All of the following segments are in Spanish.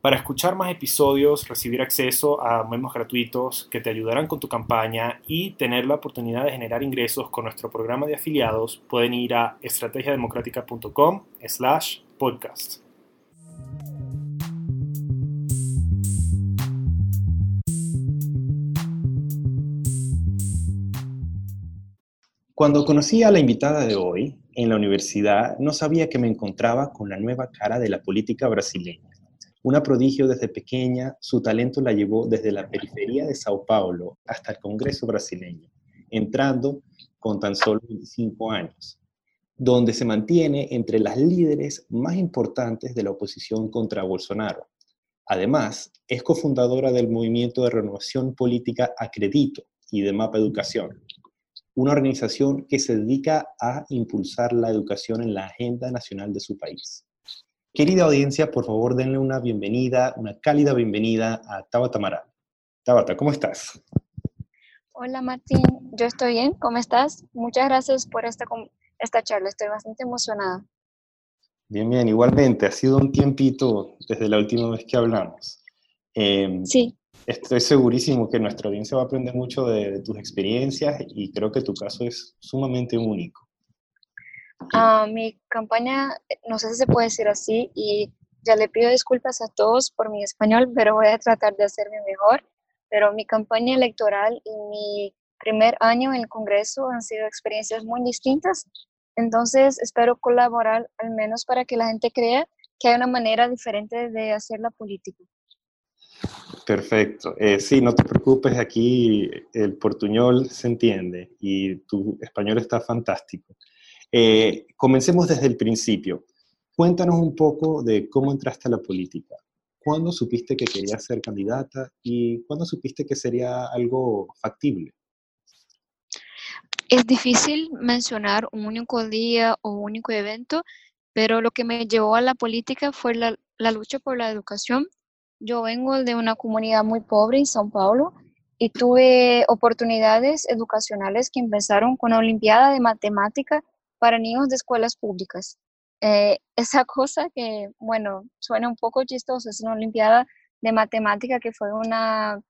Para escuchar más episodios, recibir acceso a memos gratuitos que te ayudarán con tu campaña y tener la oportunidad de generar ingresos con nuestro programa de afiliados, pueden ir a estrategiademocrática.com slash podcast. Cuando conocí a la invitada de hoy en la universidad, no sabía que me encontraba con la nueva cara de la política brasileña una prodigio desde pequeña, su talento la llevó desde la periferia de Sao Paulo hasta el Congreso brasileño, entrando con tan solo 25 años, donde se mantiene entre las líderes más importantes de la oposición contra Bolsonaro. Además, es cofundadora del movimiento de renovación política Acredito y de Mapa Educación, una organización que se dedica a impulsar la educación en la agenda nacional de su país. Querida audiencia, por favor denle una bienvenida, una cálida bienvenida a Tabata Maral. Tabata, ¿cómo estás? Hola Martín, yo estoy bien, ¿cómo estás? Muchas gracias por esta, esta charla, estoy bastante emocionada. Bien, bien, igualmente, ha sido un tiempito desde la última vez que hablamos. Em, sí. Estoy segurísimo que nuestra audiencia va a aprender mucho de tus experiencias y creo que tu caso es sumamente único. Uh, mi campaña, no sé si se puede decir así, y ya le pido disculpas a todos por mi español, pero voy a tratar de hacerme mejor. Pero mi campaña electoral y mi primer año en el Congreso han sido experiencias muy distintas. Entonces, espero colaborar al menos para que la gente crea que hay una manera diferente de hacer la política. Perfecto. Eh, sí, no te preocupes, aquí el portuñol se entiende y tu español está fantástico. Eh, comencemos desde el principio. Cuéntanos un poco de cómo entraste a la política. ¿Cuándo supiste que querías ser candidata y cuándo supiste que sería algo factible? Es difícil mencionar un único día o un único evento, pero lo que me llevó a la política fue la, la lucha por la educación. Yo vengo de una comunidad muy pobre en São Paulo y tuve oportunidades educacionales que empezaron con la Olimpiada de Matemática para niños de escuelas públicas. Eh, esa cosa que, bueno, suena un poco chistoso, es una Olimpiada de Matemática que fue una,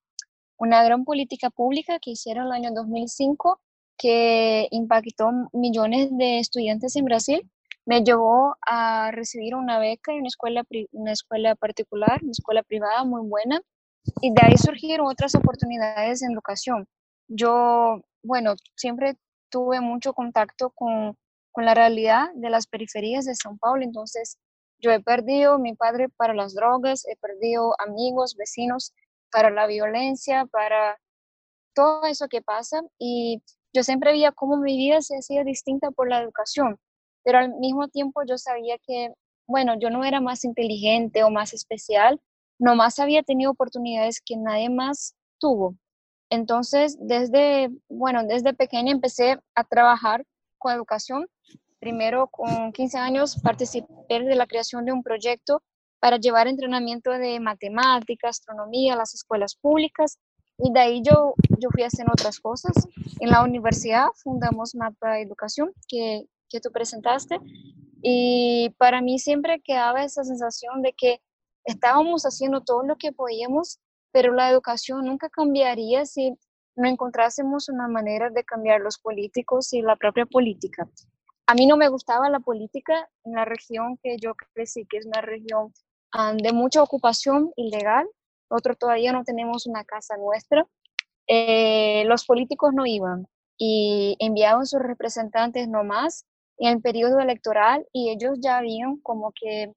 una gran política pública que hicieron en el año 2005 que impactó millones de estudiantes en Brasil, me llevó a recibir una beca en una escuela, una escuela particular, una escuela privada muy buena, y de ahí surgieron otras oportunidades en educación. Yo, bueno, siempre tuve mucho contacto con con la realidad de las periferias de São Paulo. Entonces, yo he perdido mi padre para las drogas, he perdido amigos, vecinos para la violencia, para todo eso que pasa. Y yo siempre veía cómo mi vida se hacía distinta por la educación, pero al mismo tiempo yo sabía que, bueno, yo no era más inteligente o más especial, nomás había tenido oportunidades que nadie más tuvo. Entonces, desde, bueno, desde pequeña empecé a trabajar con educación. Primero, con 15 años, participé de la creación de un proyecto para llevar entrenamiento de matemática, astronomía a las escuelas públicas y de ahí yo, yo fui haciendo otras cosas. En la universidad fundamos Mapa Educación, que, que tú presentaste, y para mí siempre quedaba esa sensación de que estábamos haciendo todo lo que podíamos, pero la educación nunca cambiaría si no encontrásemos una manera de cambiar los políticos y la propia política. A mí no me gustaba la política en la región que yo crecí, que es una región de mucha ocupación ilegal. Nosotros todavía no tenemos una casa nuestra. Eh, los políticos no iban y enviaban sus representantes nomás en el periodo electoral y ellos ya habían como que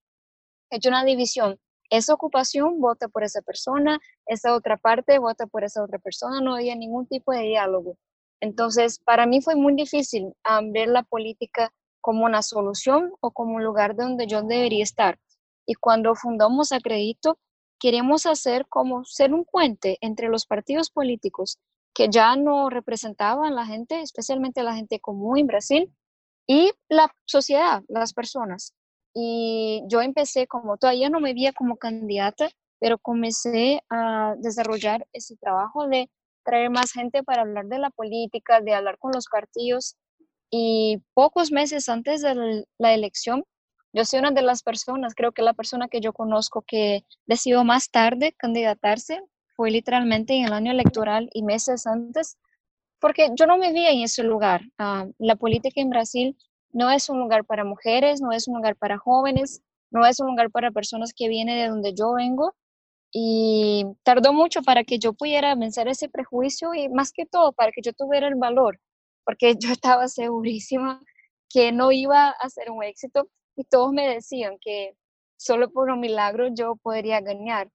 hecho una división esa ocupación vota por esa persona, esa otra parte vota por esa otra persona, no había ningún tipo de diálogo. Entonces, para mí fue muy difícil ver la política como una solución o como un lugar donde yo debería estar. Y cuando fundamos Acredito, queremos hacer como ser un puente entre los partidos políticos que ya no representaban la gente, especialmente la gente común en Brasil, y la sociedad, las personas. Y yo empecé como, todavía no me veía como candidata, pero comencé a desarrollar ese trabajo de traer más gente para hablar de la política, de hablar con los partidos. Y pocos meses antes de la elección, yo soy una de las personas, creo que la persona que yo conozco que decidió más tarde candidatarse fue literalmente en el año electoral y meses antes, porque yo no me vi en ese lugar. Ah, la política en Brasil no es un lugar para mujeres, no es un lugar para jóvenes, no es un lugar para personas que vienen de donde yo vengo. Y tardó mucho para que yo pudiera vencer ese prejuicio y más que todo para que yo tuviera el valor, porque yo estaba segurísima que no iba a ser un éxito y todos me decían que solo por un milagro yo podría ganar.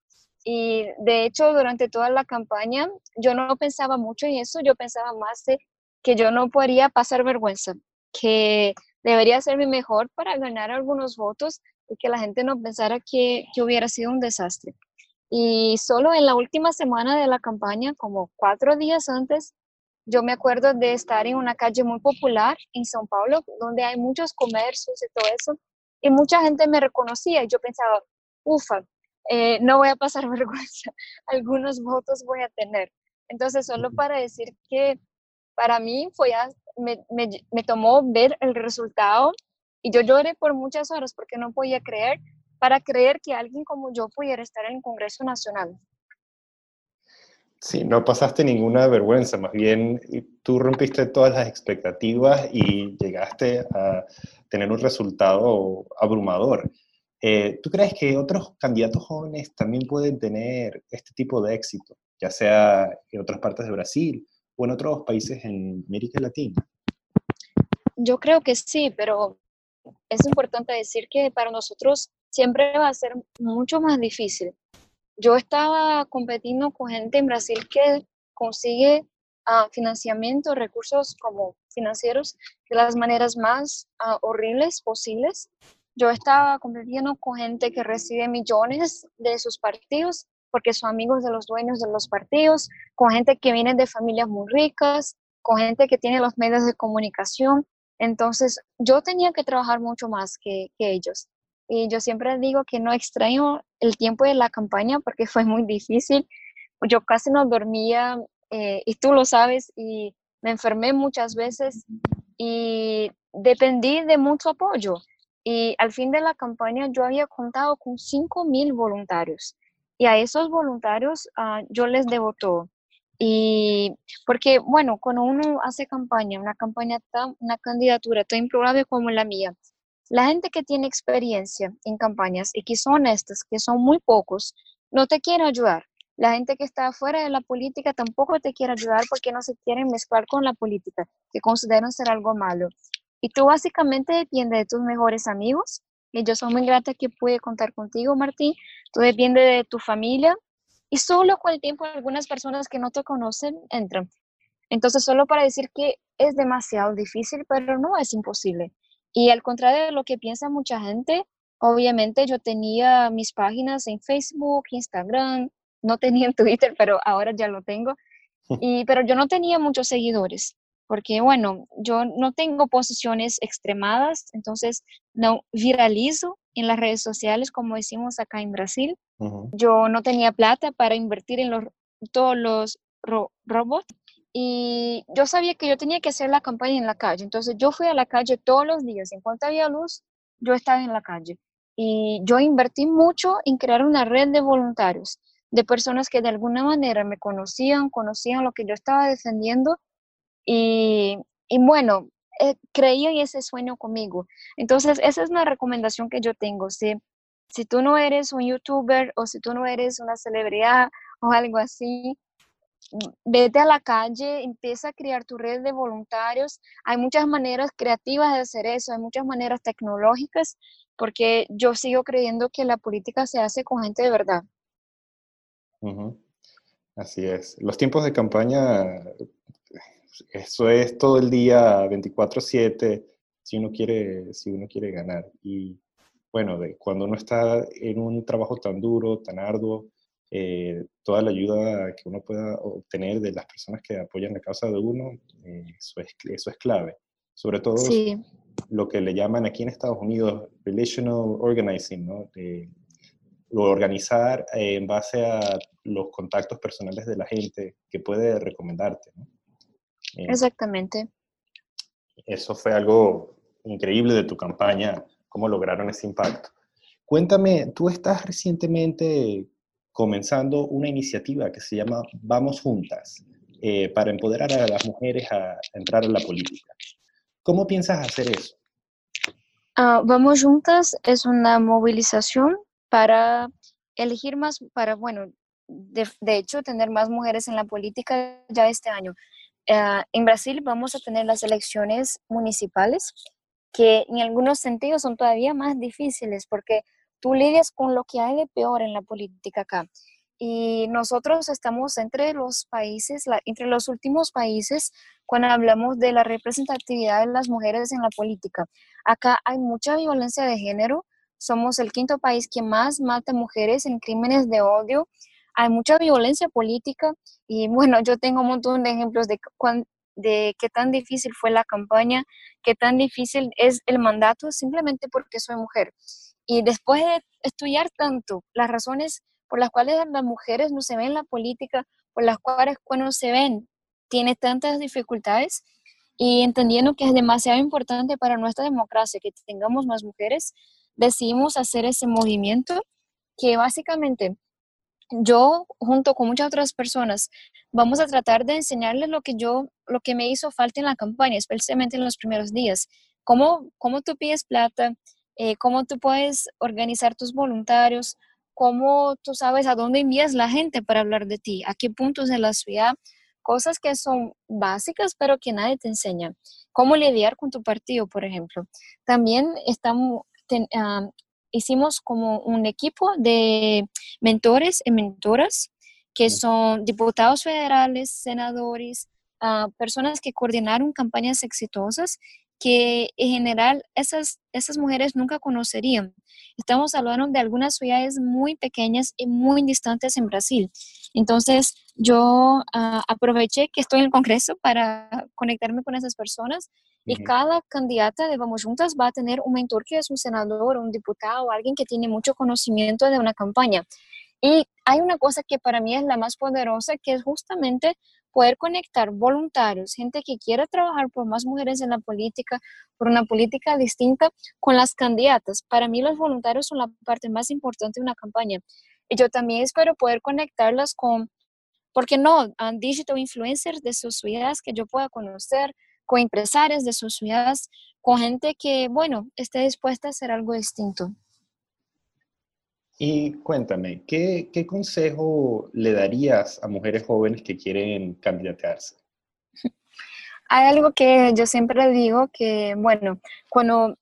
Y de hecho, durante toda la campaña, yo no pensaba mucho en eso, yo pensaba más de que yo no podría pasar vergüenza, que debería ser mi mejor para ganar algunos votos y que la gente no pensara que, que hubiera sido un desastre. Y solo en la última semana de la campaña, como cuatro días antes, yo me acuerdo de estar en una calle muy popular en São Paulo, donde hay muchos comercios y todo eso, y mucha gente me reconocía y yo pensaba, ufa, eh, no voy a pasar vergüenza, algunos votos voy a tener. Entonces, solo para decir que para mí fue, me, me, me tomó ver el resultado y yo lloré por muchas horas porque no podía creer, para creer que alguien como yo pudiera estar en el Congreso Nacional. Sí, no pasaste ninguna vergüenza, más bien tú rompiste todas las expectativas y llegaste a tener un resultado abrumador. Eh, ¿Tú crees que otros candidatos jóvenes también pueden tener este tipo de éxito, ya sea en otras partes de Brasil o en otros países en América Latina? Yo creo que sí, pero es importante decir que para nosotros siempre va a ser mucho más difícil yo estaba competiendo con gente en Brasil que consigue uh, financiamiento, recursos como financieros de las maneras más ah, horribles posibles. Yo estaba competiendo con gente que recibe millones de sus partidos porque son amigos de los dueños de los partidos, con gente que viene de familias muy ricas, con gente que tiene los medios de comunicación. Entonces, yo tenía que trabajar mucho más que, ellos. Y yo siempre digo que no extraño el tiempo de la campaña porque fue muy difícil. Yo casi no dormía eh, y tú lo sabes y me enfermé muchas veces y dependí de mucho apoyo. Y al fin de la campaña yo había contado con 5 mil voluntarios y a esos voluntarios uh, yo les debo todo. Y porque, bueno, cuando uno hace campaña, una campaña tan, una candidatura tan improbable como la mía, la gente que tiene experiencia en campañas y que son honestas, que son muy pocos, no te quiere ayudar. La gente que está fuera de la política tampoco te quiere ayudar porque no se quieren mezclar con la política, que consideran ser algo malo. Y tú básicamente dependes de tus mejores amigos. Y yo soy muy grata que pude contar contigo, Martín. Tú dependes de tu familia. Y solo con el tiempo algunas personas que no te conocen entran. Entonces, solo para decir que es demasiado difícil, pero no es imposible. Y al contrario de lo que piensa mucha gente, obviamente yo tenía mis páginas en Facebook, Instagram, no tenía en Twitter, pero ahora ya lo tengo. Y, pero yo no tenía muchos seguidores, porque bueno, yo no tengo posiciones extremadas, entonces no viralizo en las redes sociales como decimos acá en Brasil. Yo no tenía plata para invertir en los, todos los robots y yo sabía que yo tenía que hacer la campaña en la calle. Entonces yo fui a la calle todos los días. En cuanto había luz, yo estaba en la calle. Y yo invertí mucho en crear una red de voluntarios, de personas que de alguna manera me conocían, conocían lo que yo estaba defendiendo. Y, y bueno, eh, creía en ese sueño conmigo. Entonces, esa es una recomendación que yo tengo. Si, si tú no eres un youtuber o si tú no eres una celebridad o algo así, vete a la calle, empieza a crear tu red de voluntarios. Hay muchas maneras creativas de hacer eso, hay muchas maneras tecnológicas, porque yo sigo creyendo que la política se hace con gente de verdad. Así es. Los tiempos de campaña, eso es todo el día 24/7 si uno quiere, si uno quiere ganar. Y bueno, de, cuando uno está en un trabajo tan duro, tan arduo, eh, toda la ayuda que uno pueda obtener de las personas que apoyan la causa de uno, eh, eso, es, eso es clave. Sobre todo lo que le llaman aquí en Estados Unidos relational organizing, ¿no? organizar en base a los contactos personales de la gente que puede recomendarte. ¿no? Exactamente. Eso fue algo increíble de tu campaña, cómo lograron ese impacto. Cuéntame, tú estás recientemente comenzando una iniciativa que se llama Vamos Juntas, eh, para empoderar a las mujeres a, entrar en la política. ¿Cómo piensas hacer eso? Ah, Vamos Juntas es una movilización para elegir más, para, bueno, de, hecho, tener más mujeres en la política ya este año. Ah, en Brasil vamos a tener las elecciones municipales que en algunos sentidos son todavía más difíciles porque tú lidias con lo que hay de peor en la política acá. Y nosotros estamos entre los países, entre los últimos países cuando hablamos de la representatividad de las mujeres en la política. Acá hay mucha violencia de género. Somos el quinto país que más mata mujeres en crímenes de odio. Hay mucha violencia política y bueno, yo tengo un montón de ejemplos de, de qué tan difícil fue la campaña, qué tan difícil es el mandato simplemente porque soy mujer. Y después de estudiar tanto las razones por las cuales las mujeres no se ven en la política, por las cuales cuando se ven tiene tantas dificultades, y entendiendo que es demasiado importante para nuestra democracia que tengamos más mujeres, decidimos hacer ese movimiento que básicamente yo junto con muchas otras personas vamos a tratar de enseñarles lo que yo lo que me hizo falta en la campaña especialmente en los primeros días. Cómo cómo tú pides plata eh, cómo tú puedes organizar tus voluntarios, cómo tú sabes a dónde envías la gente para hablar de ti, a qué puntos de la ciudad, cosas que son básicas pero que nadie te enseña. Cómo lidiar con tu partido, por ejemplo. También estamos, ah, hicimos como un equipo de mentores y mentoras que son diputados federales, senadores, ah, personas que coordinaron campañas exitosas que en general esas, esas mujeres nunca conocerían. Estamos hablando de algunas ciudades muy pequeñas y muy distantes en Brasil. Entonces, yo ah, aproveché que estoy en el Congreso para conectarme con esas personas y cada candidata de Vamos Juntas va a tener un mentor que es un senador, un diputado, alguien que tiene mucho conocimiento de una campaña. Y hay una cosa que para mí es la más poderosa, que es justamente poder conectar voluntarios, gente que quiera trabajar por más mujeres en la política, por una política distinta, con las candidatas. Para mí los voluntarios son la parte más importante de una campaña. Y yo también espero poder conectarlas con, ¿por qué no?, digital influencers de sus ciudades que yo pueda conocer, con empresarios de sus ciudades, con gente que, bueno, esté dispuesta a hacer algo distinto. Y cuéntame, ¿qué, consejo le darías a mujeres jóvenes que quieren candidatearse? Hay algo que yo siempre digo que, bueno, cuando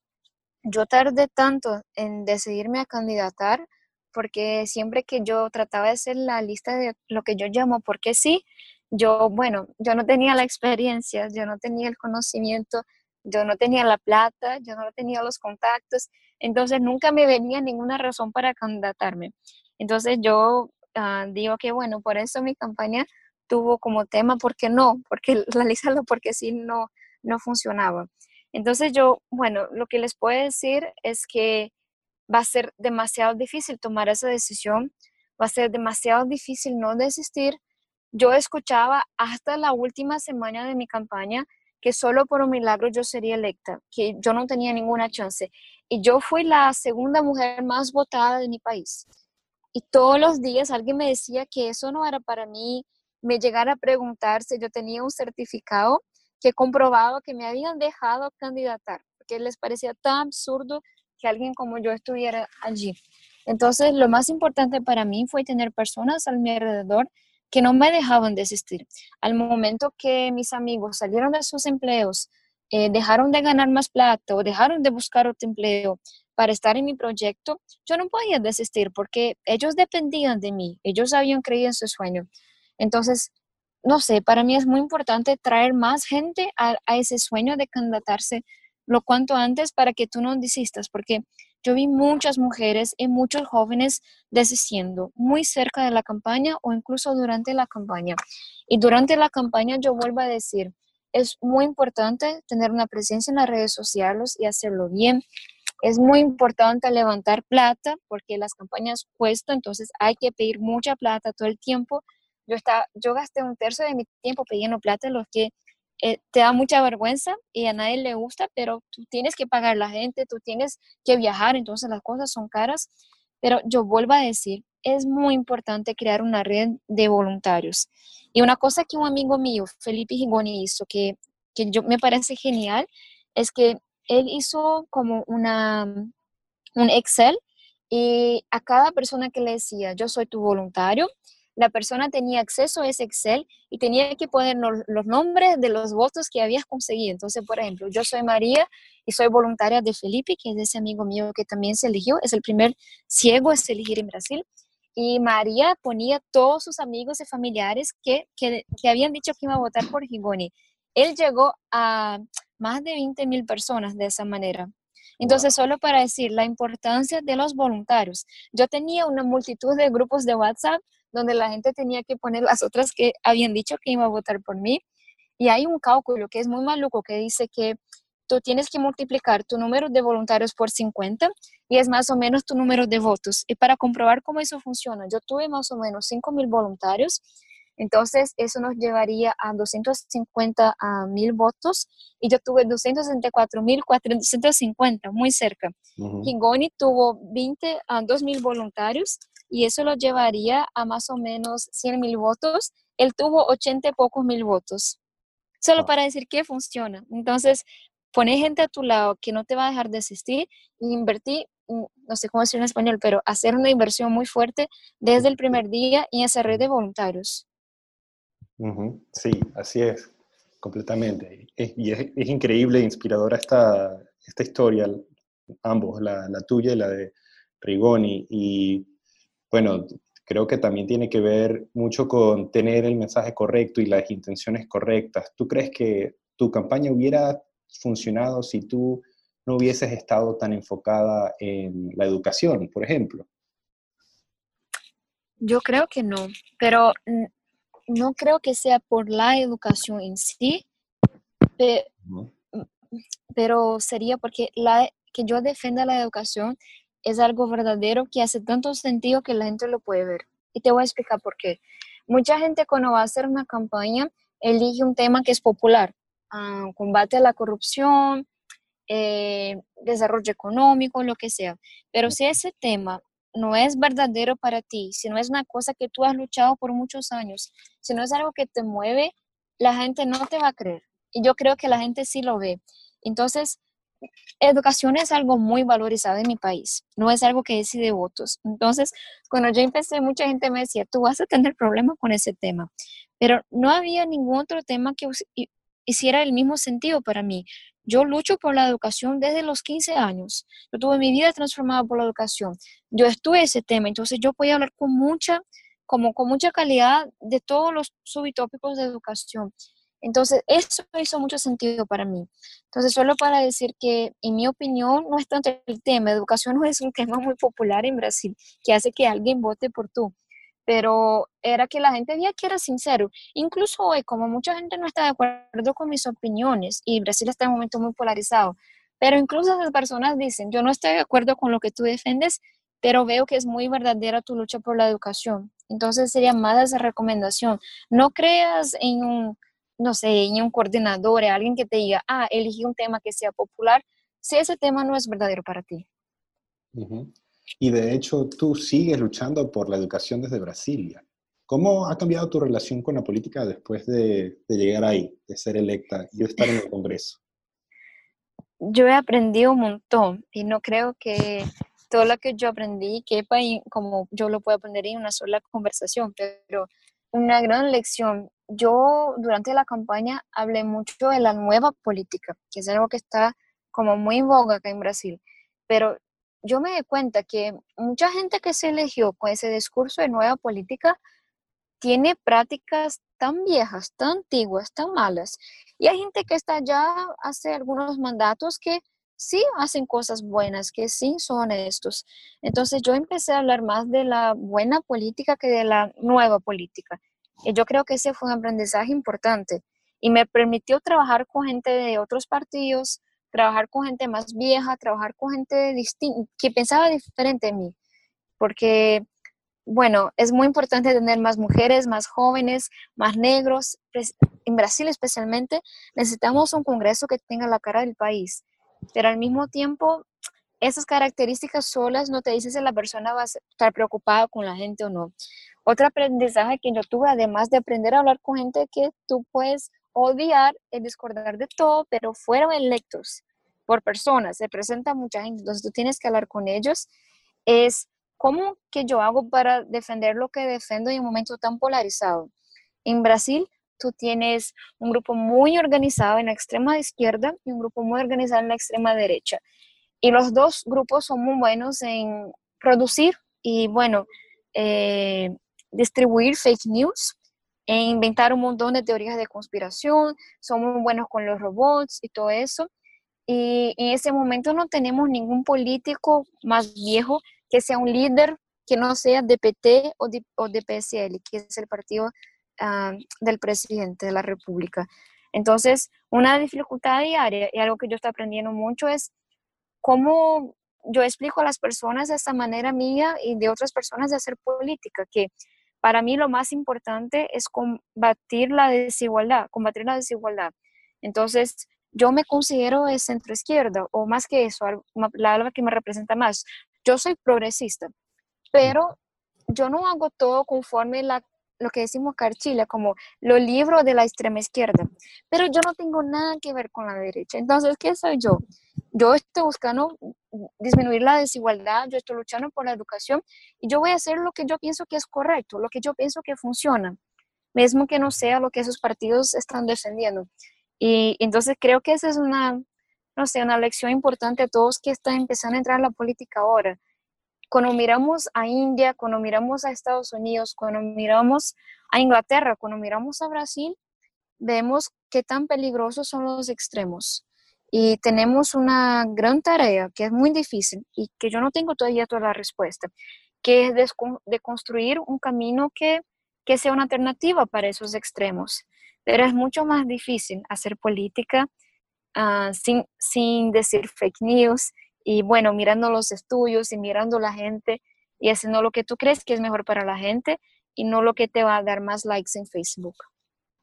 yo tardé tanto en decidirme a candidatar, porque siempre que yo trataba de hacer la lista de lo que yo llamo porque sí, yo, bueno, yo no tenía la experiencia, yo no tenía el conocimiento, yo no tenía la plata, yo no tenía los contactos, entonces nunca me venía ninguna razón para candidatarme. Entonces yo ah, digo que bueno, por eso mi campaña tuvo como tema, ¿por qué no? Porque la lista porque sí no, no funcionaba. Entonces yo, bueno, lo que les puedo decir es que va a ser demasiado difícil tomar esa decisión, va a ser demasiado difícil no desistir. Yo escuchaba hasta la última semana de mi campaña que solo por un milagro yo sería electa, que yo no tenía ninguna chance. Y yo fui la segunda mujer más votada de mi país. Y todos los días alguien me decía que eso no era para mí, me llegara a preguntar si yo tenía un certificado que comprobaba que me habían dejado candidatar, porque les parecía tan absurdo que alguien como yo estuviera allí. Entonces, lo más importante para mí fue tener personas a mi alrededor que no me dejaban desistir. Al momento que mis amigos salieron de sus empleos, eh, dejaron de ganar más plata o dejaron de buscar otro empleo para estar en mi proyecto, yo no podía desistir porque ellos dependían de mí, ellos habían creído en su sueño. Entonces, no sé, para mí es muy importante traer más gente a, a ese sueño de candidatarse lo cuanto antes para que tú no desistas, porque yo vi muchas mujeres y muchos jóvenes desistiendo muy cerca de la campaña o incluso durante la campaña. Y durante la campaña yo vuelvo a decir, es muy importante tener una presencia en las redes sociales y hacerlo bien. Es muy importante levantar plata porque las campañas cuestan, entonces hay que pedir mucha plata todo el tiempo. Yo, está, yo gasté un tercio de mi tiempo pidiendo plata, lo que eh, te da mucha vergüenza y a nadie le gusta, pero tú tienes que pagar la gente, tú tienes que viajar, entonces las cosas son caras. Pero yo vuelvo a decir, es muy importante crear una red de voluntarios. Y una cosa que un amigo mío, Felipe Higoni, hizo, que, que yo, me parece genial, es que él hizo como una, un Excel y a cada persona que le decía, yo soy tu voluntario, la persona tenía acceso a ese Excel y tenía que poner los nombres de los votos que habías conseguido. Entonces, por ejemplo, yo soy María y soy voluntaria de Felipe, que es ese amigo mío que también se eligió, es el primer ciego a se elegir en Brasil y María ponía todos sus amigos y familiares que, que, habían dicho que iba a votar por Higoni. Él llegó a más de 20 mil personas de esa manera. Entonces, solo para decir la importancia de los voluntarios. Yo tenía una multitud de grupos de WhatsApp donde la gente tenía que poner las otras que habían dicho que iba a votar por mí. Y hay un cálculo que es muy maluco que dice que tú tienes que multiplicar tu número de voluntarios por 50 y es más o menos tu número de votos. Y para comprobar cómo eso funciona, yo tuve más o menos 5 mil voluntarios, entonces eso nos llevaría a 250 mil votos y yo tuve 264 mil 450, muy cerca. Uh tuvo 20 a 2 mil voluntarios y eso lo llevaría a más o menos 100 mil votos. Él tuvo 80 y pocos mil votos solo para decir que funciona. Entonces, poner gente a tu lado que no te va a dejar de asistir e invertir, mm, no sé cómo decirlo en español, pero hacer una inversión muy fuerte desde el primer día en esa red de voluntarios. Sí, así es, completamente. y es, increíble e inspiradora esta, esta historia, ambos, la, la tuya y la de Rigoni. Y bueno, creo que también tiene que ver mucho con tener el mensaje correcto y las intenciones correctas. ¿Tú crees que tu campaña hubiera funcionado si tú no hubieses estado tan enfocada en la educación, por ejemplo? Yo creo que no, pero no creo que sea por la educación en sí, pero sería porque la, que yo defienda la educación es algo verdadero que hace tanto sentido que la gente lo puede ver. Y te voy a explicar por qué. Mucha gente cuando va a hacer una campaña elige un tema que es popular, combate a la corrupción, eh, desarrollo económico, lo que sea. Pero si ese tema no es verdadero para ti, si no es una cosa que tú has luchado por muchos años, si no es algo que te mueve, la gente no te va a creer. Y yo creo que la gente sí lo ve. Entonces, educación es algo muy valorizado en mi país, no es algo que decide votos. Entonces, cuando yo empecé, mucha gente me decía, tú vas a tener problemas con ese tema, pero no había ningún otro tema que hiciera el mismo sentido para mí. Yo lucho por la educación desde los 15 años. Yo tuve mi vida transformada por la educación. Yo estuve ese tema, entonces yo podía hablar con mucha, como con mucha calidad de todos los subtópicos de educación. Entonces, eso hizo mucho sentido para mí. Entonces, solo para decir que, en mi opinión, no es tanto el tema. Educación no es un tema muy popular en Brasil que hace que alguien vote por tú pero era que la gente veía que era sincero. Incluso hoy, como mucha gente no está de acuerdo con mis opiniones, y Brasil está en un momento muy polarizado, pero incluso esas personas dicen, yo no estoy de acuerdo con lo que tú defendes, pero veo que es muy verdadera tu lucha por la educación. Entonces sería más esa recomendación. No creas en un, no sé, en un coordinador, en alguien que te diga, ah, elegí un tema que sea popular, si ese tema no es verdadero para ti. Y de hecho, tú sigues luchando por la educación desde Brasilia. ¿Cómo ha cambiado tu relación con la política después de, llegar ahí, de ser electa y de estar en el Congreso? Yo he aprendido un montón y no creo que todo lo que yo aprendí quepa como yo lo puedo aprender en una sola conversación, pero una gran lección. Yo durante la campaña hablé mucho de la nueva política, que es algo que está como muy en boga acá en Brasil, pero yo me di cuenta que mucha gente que se eligió con ese discurso de nueva política tiene prácticas tan viejas, tan antiguas, tan malas. Y hay gente que está ya hace algunos mandatos que sí hacen cosas buenas, que sí son honestos. Entonces yo empecé a hablar más de la buena política que de la nueva política. Y yo creo que ese fue un aprendizaje importante y me permitió trabajar con gente de otros partidos, trabajar con gente más vieja, trabajar con gente que pensaba diferente de mí, porque, bueno, es muy importante tener más mujeres, más jóvenes, más negros. En Brasil especialmente necesitamos un Congreso que tenga la cara del país, pero al mismo tiempo esas características solas no te dicen si la persona va a estar preocupada con la gente o no. Otro aprendizaje que yo tuve, además de aprender a hablar con gente que tú puedes odiar y discordar de todo, pero fueron electos por personas, se presenta mucha gente, entonces tú tienes que hablar con ellos, es cómo que yo hago para defender lo que defiendo en un momento tan polarizado. En Brasil, tú tienes un grupo muy organizado en la extrema izquierda y un grupo muy organizado en la extrema derecha. Y los dos grupos son muy buenos en producir y, bueno, eh, distribuir fake news e inventar un montón de teorías de conspiración, son muy buenos con los robots y todo eso. Y en ese momento no tenemos ningún político más viejo que sea un líder que no sea de PT o de, o de PSL, que es el partido ah, del presidente de la República. Entonces, una dificultad diaria y algo que yo estoy aprendiendo mucho es cómo yo explico a las personas de esta manera mía y de otras personas de hacer política, que para mí lo más importante es combatir la desigualdad, combatir la desigualdad. Entonces, yo me considero de centro izquierda, o más que eso, la alma que me representa más. Yo soy progresista, pero yo no hago todo conforme la, lo que decimos carchila, como los libros de la extrema izquierda, pero yo no tengo nada que ver con la derecha. Entonces, ¿qué soy yo? Yo estoy buscando disminuir la desigualdad, yo estoy luchando por la educación y yo voy a hacer lo que yo pienso que es correcto, lo que yo pienso que funciona, mismo que no sea lo que esos partidos están defendiendo. Y entonces creo que esa es una, no sé, una lección importante a todos que están empezando a entrar en la política ahora. Cuando miramos a India, cuando miramos a Estados Unidos, cuando miramos a Inglaterra, cuando miramos a Brasil, vemos qué tan peligrosos son los extremos. Y tenemos una gran tarea que es muy difícil y que yo no tengo todavía toda la respuesta, que es de, construir un camino que, que sea una alternativa para esos extremos pero es mucho más difícil hacer política ah, sin, sin decir fake news y bueno, mirando los estudios y mirando la gente y haciendo lo que tú crees que es mejor para la gente y no lo que te va a dar más likes en Facebook.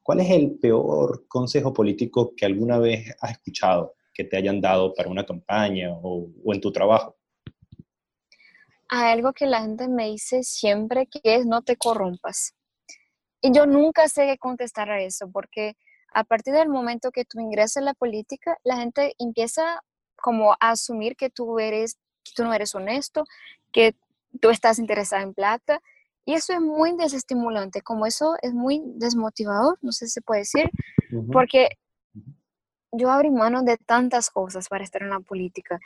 ¿Cuál es el peor consejo político que alguna vez has escuchado que te hayan dado para una campaña o, o en tu trabajo? Hay algo que la gente me dice siempre que es no te corrompas. Y yo nunca sé qué contestar a eso, porque a partir del momento que tú ingresas en la política, la gente empieza como a asumir que tú eres, que tú no eres honesto, que tú estás interesada en plata. Y eso es muy desestimulante, como eso es muy desmotivador, no sé si se puede decir, porque yo abrí mano de tantas cosas para estar en la política.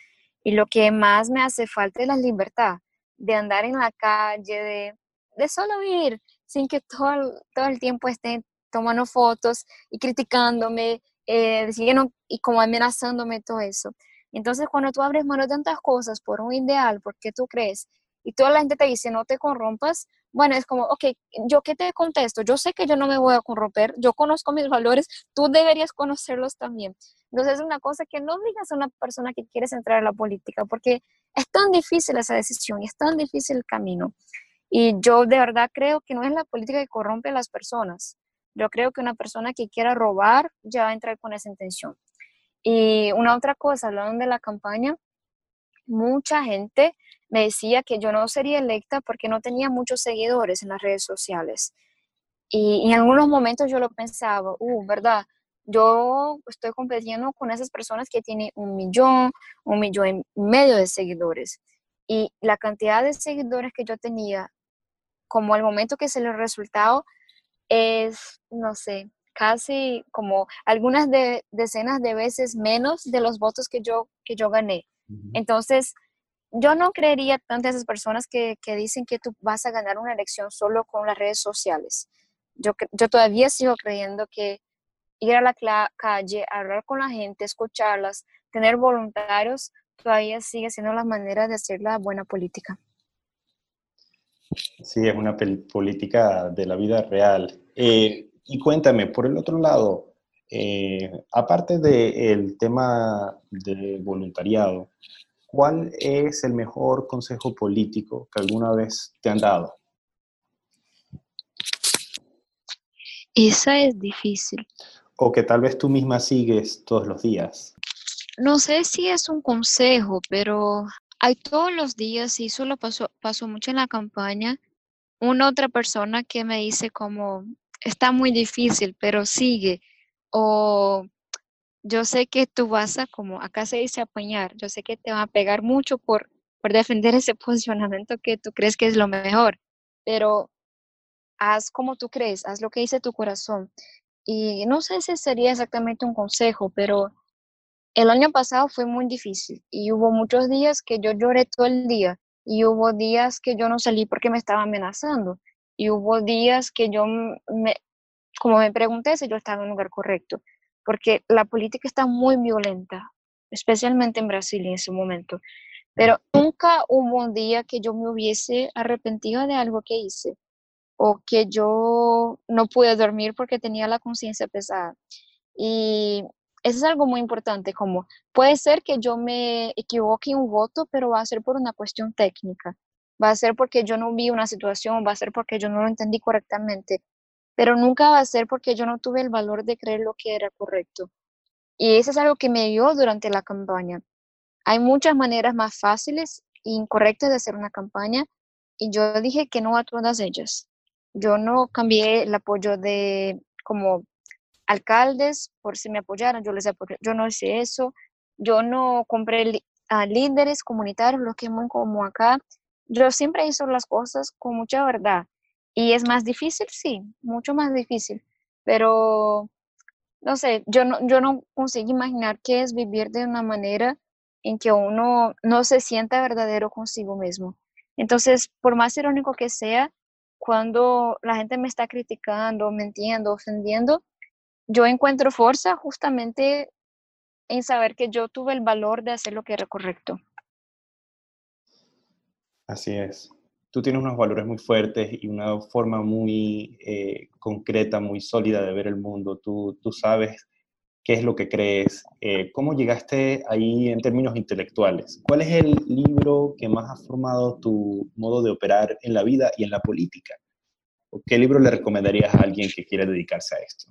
Y lo que más me hace falta es la libertad de andar en la calle, de, de solo vivir sin que todo, todo el tiempo estén tomando fotos y criticándome, eh, y como amenazándome todo eso. Entonces, cuando tú abres mano de tantas cosas por un ideal, porque tú crees, y toda la gente te dice no te corrompas, bueno, es como, ok, ¿yo qué te contesto? Yo sé que yo no me voy a corromper, yo conozco mis valores, tú deberías conocerlos también. Entonces, es una cosa que no digas a una persona que quieres entrar a la política, porque es tan difícil esa decisión y es tan difícil el camino. Y yo de verdad creo que no es la política que corrompe a las personas. Yo creo que una persona que quiera robar ya va a entrar con esa intención. Y una otra cosa, hablando de la campaña, mucha gente me decía que yo no sería electa porque no tenía muchos seguidores en las redes sociales. Y, en algunos momentos yo lo pensaba, uh, ¿verdad? Yo estoy compitiendo con esas personas que tienen un millón, un millón y medio de seguidores. Y la cantidad de seguidores que yo tenía como el momento que se el resultado es, no sé, casi como algunas de, decenas de veces menos de los votos que yo, que yo gané. Entonces, yo no creería tanto a esas personas que, que, dicen que tú vas a ganar una elección solo con las redes sociales. Yo, yo todavía sigo creyendo que ir a la calle, hablar con la gente, escucharlas, tener voluntarios, todavía sigue siendo la manera de hacer la buena política. Sí, es una política de la vida real. Eh, y cuéntame, por el otro lado, eh, aparte del tema de voluntariado, ¿cuál es el mejor consejo político que alguna vez te han dado? Esa es difícil. O que tal vez tú misma sigues todos los días. No sé si es un consejo, pero hay todos los días, y eso lo pasó, pasó mucho en la campaña, una otra persona que me dice como, está muy difícil, pero sigue. O yo sé que tú vas a, como acá se dice apañar, yo sé que te van a pegar mucho por, por defender ese posicionamiento que tú crees que es lo mejor, pero haz como tú crees, haz lo que dice tu corazón. Y no sé si sería exactamente un consejo, pero el año pasado fue muy difícil y hubo muchos días que yo lloré todo el día y hubo días que yo no salí porque me estaba amenazando y hubo días que yo me, como me pregunté si yo estaba en el lugar correcto, porque la política está muy violenta, especialmente en Brasil en ese momento. Pero nunca hubo un día que yo me hubiese arrepentido de algo que hice o que yo no pude dormir porque tenía la conciencia pesada. Y eso es algo muy importante, como puede ser que yo me equivoque en un voto, pero va a ser por una cuestión técnica, va a ser porque yo no vi una situación, va a ser porque yo no lo entendí correctamente, pero nunca va a ser porque yo no tuve el valor de creer lo que era correcto. Y eso es algo que me dio durante la campaña. Hay muchas maneras más fáciles e incorrectas de hacer una campaña y yo dije que no a todas ellas. Yo no cambié el apoyo de como alcaldes por si me apoyaron, yo les apoyé, yo no hice eso, yo no compré a líderes comunitarios, lo que muy como acá, yo siempre hice las cosas con mucha verdad y es más difícil, sí, mucho más difícil, pero no sé, yo no, yo no consigo imaginar qué es vivir de una manera en que uno no se sienta verdadero consigo mismo. Entonces, por más irónico que sea, cuando la gente me está criticando, mintiendo, ofendiendo, yo encuentro fuerza justamente en saber que yo tuve el valor de hacer lo que era correcto. Así es. Tú tienes unos valores muy fuertes y una forma muy eh, concreta, muy sólida de ver el mundo. Tú, tú sabes qué es lo que crees. Eh, ¿Cómo llegaste ahí en términos intelectuales? ¿Cuál es el libro que más ha formado tu modo de operar en la vida y en la política? ¿Qué libro le recomendarías a alguien que quiera dedicarse a esto?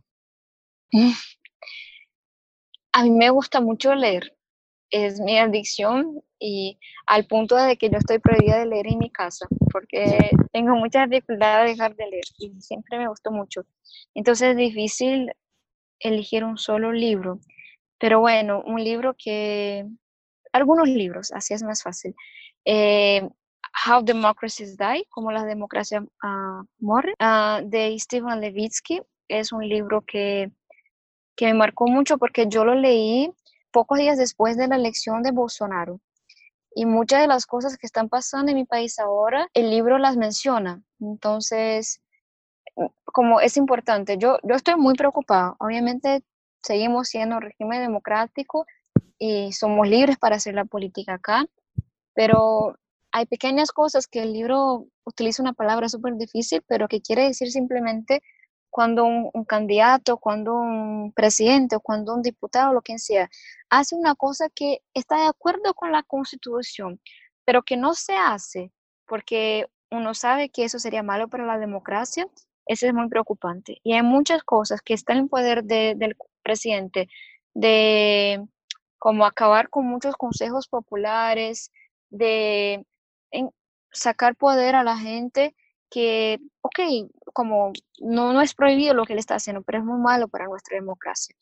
A mí me gusta mucho leer, es mi adicción y al punto de que yo estoy prohibida de leer en mi casa porque tengo mucha dificultad de dejar de leer y siempre me gustó mucho. Entonces es difícil elegir un solo libro, pero bueno, un libro que, algunos libros, así es más fácil. Eh, How Democracies Die, como la democracia uh, muere, uh, de Stephen Levitsky. Es un libro que que me marcó mucho porque yo lo leí pocos días después de la elección de Bolsonaro. Y muchas de las cosas que están pasando en mi país ahora, el libro las menciona. Entonces, como es importante, yo, yo estoy muy preocupada. Obviamente, seguimos siendo un régimen democrático y somos libres para hacer la política acá, pero hay pequeñas cosas que el libro utiliza una palabra súper difícil, pero que quiere decir simplemente cuando un, candidato, cuando un presidente cuando un diputado, lo que sea, hace una cosa que está de acuerdo con la constitución, pero que no se hace porque uno sabe que eso sería malo para la democracia, eso es muy preocupante. Y hay muchas cosas que están en poder del presidente, de como acabar con muchos consejos populares, de sacar poder a la gente que, ok, como no, no es prohibido lo que él está haciendo, pero es muy malo para nuestra democracia,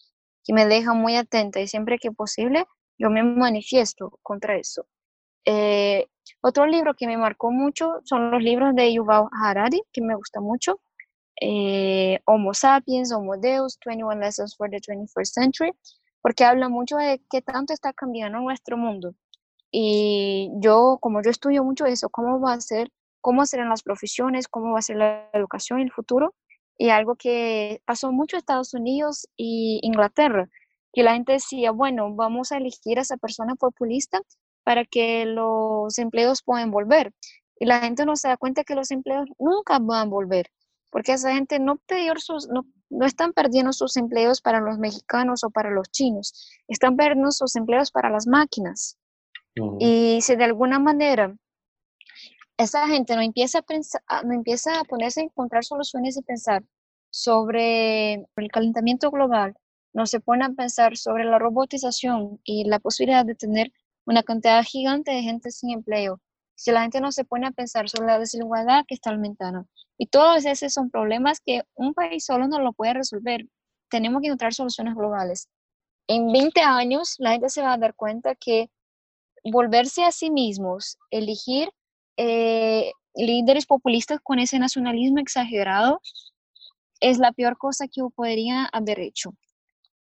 que me deja muy atenta y siempre que posible yo me manifiesto contra eso. Eh, otro libro que me marcó mucho son los libros de Yuval Harari, que me gusta mucho. Eh, Homo Sapiens, Homo Deus, 21 Lessons for the 21st Century, porque habla mucho de qué tanto está cambiando nuestro mundo. Y yo, como yo estudio mucho eso, ¿cómo va a ser cómo serán las profesiones, cómo va a ser la educación en el futuro. y algo que pasó mucho en Estados Unidos y Inglaterra, que la gente decía, bueno, vamos a elegir a esa persona populista para que los empleos puedan volver. Y la gente no se da cuenta que los empleos nunca van a volver, porque esa gente no, sus, no, no están perdiendo sus empleos para los mexicanos o para los chinos, están perdiendo sus empleos para las máquinas. Y si de alguna manera esa gente no empieza a ah, no empieza a ponerse a encontrar soluciones y pensar sobre el calentamiento global, no se pone a pensar sobre la robotización y la posibilidad de tener una cantidad gigante de gente sin empleo, si la gente no se pone a pensar sobre la desigualdad que está aumentando. Y todos esos son problemas que un país solo no lo puede resolver. Tenemos que encontrar soluciones globales. En 20 años, la gente se va a dar cuenta que volverse a sí mismos, elegir eh, líderes populistas con ese nacionalismo exagerado es la peor cosa que podría haber hecho,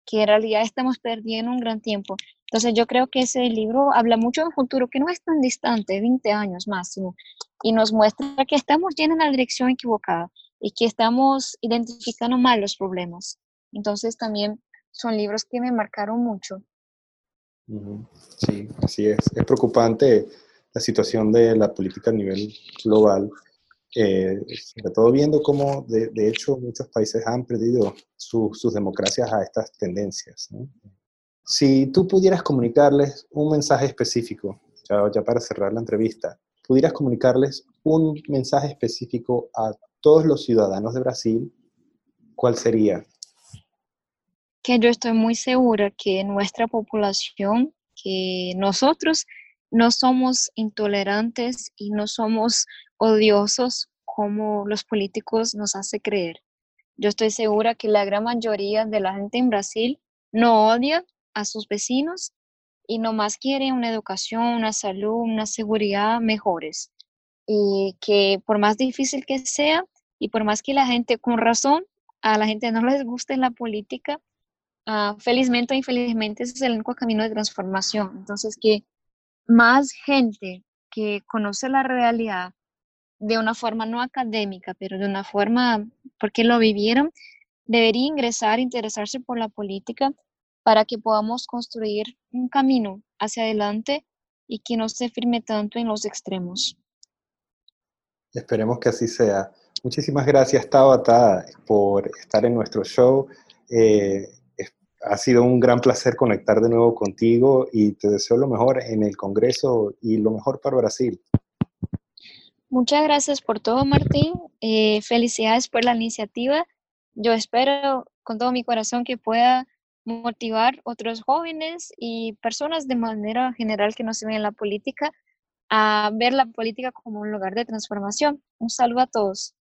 que en realidad estamos perdiendo un gran tiempo. Entonces yo creo que ese libro habla mucho de un futuro que no es tan distante, 20 años máximo, y nos muestra que estamos yendo en la dirección equivocada y que estamos identificando mal los problemas. Entonces también son libros que me marcaron mucho. Sí, así es. Es preocupante la situación de la política a nivel global, eh, sobre todo viendo cómo de, hecho muchos países han perdido sus democracias a estas tendencias. Si tú pudieras comunicarles un mensaje específico, ya, ya para cerrar la entrevista, pudieras comunicarles un mensaje específico a todos los ciudadanos de Brasil, ¿cuál sería? Que yo estoy muy segura que nuestra población, que nosotros no somos intolerantes y no somos odiosos como los políticos nos hace creer. Yo estoy segura que la gran mayoría de la gente en Brasil no odia a sus vecinos y nomás quiere una educación, una salud, una seguridad mejores. Y que por más difícil que sea y por más que la gente, con razón, a la gente no les guste la política, uh, felizmente o infelizmente ese es el único camino de transformación. Entonces, que más gente que conoce la realidad de una forma no académica, pero de una forma porque lo vivieron, debería ingresar, interesarse por la política para que podamos construir un camino hacia adelante y que no se firme tanto en los extremos. Esperemos que así sea. Muchísimas gracias, Tabata, por estar en nuestro show. Eh, ha sido un gran placer conectar de nuevo contigo y te deseo lo mejor en el Congreso y lo mejor para Brasil. Muchas gracias por todo, Martín. Eh, felicidades por la iniciativa. Yo espero con todo mi corazón que pueda motivar otros jóvenes y personas de manera general que no se ven en la política a ver la política como un lugar de transformación. Un saludo a todos.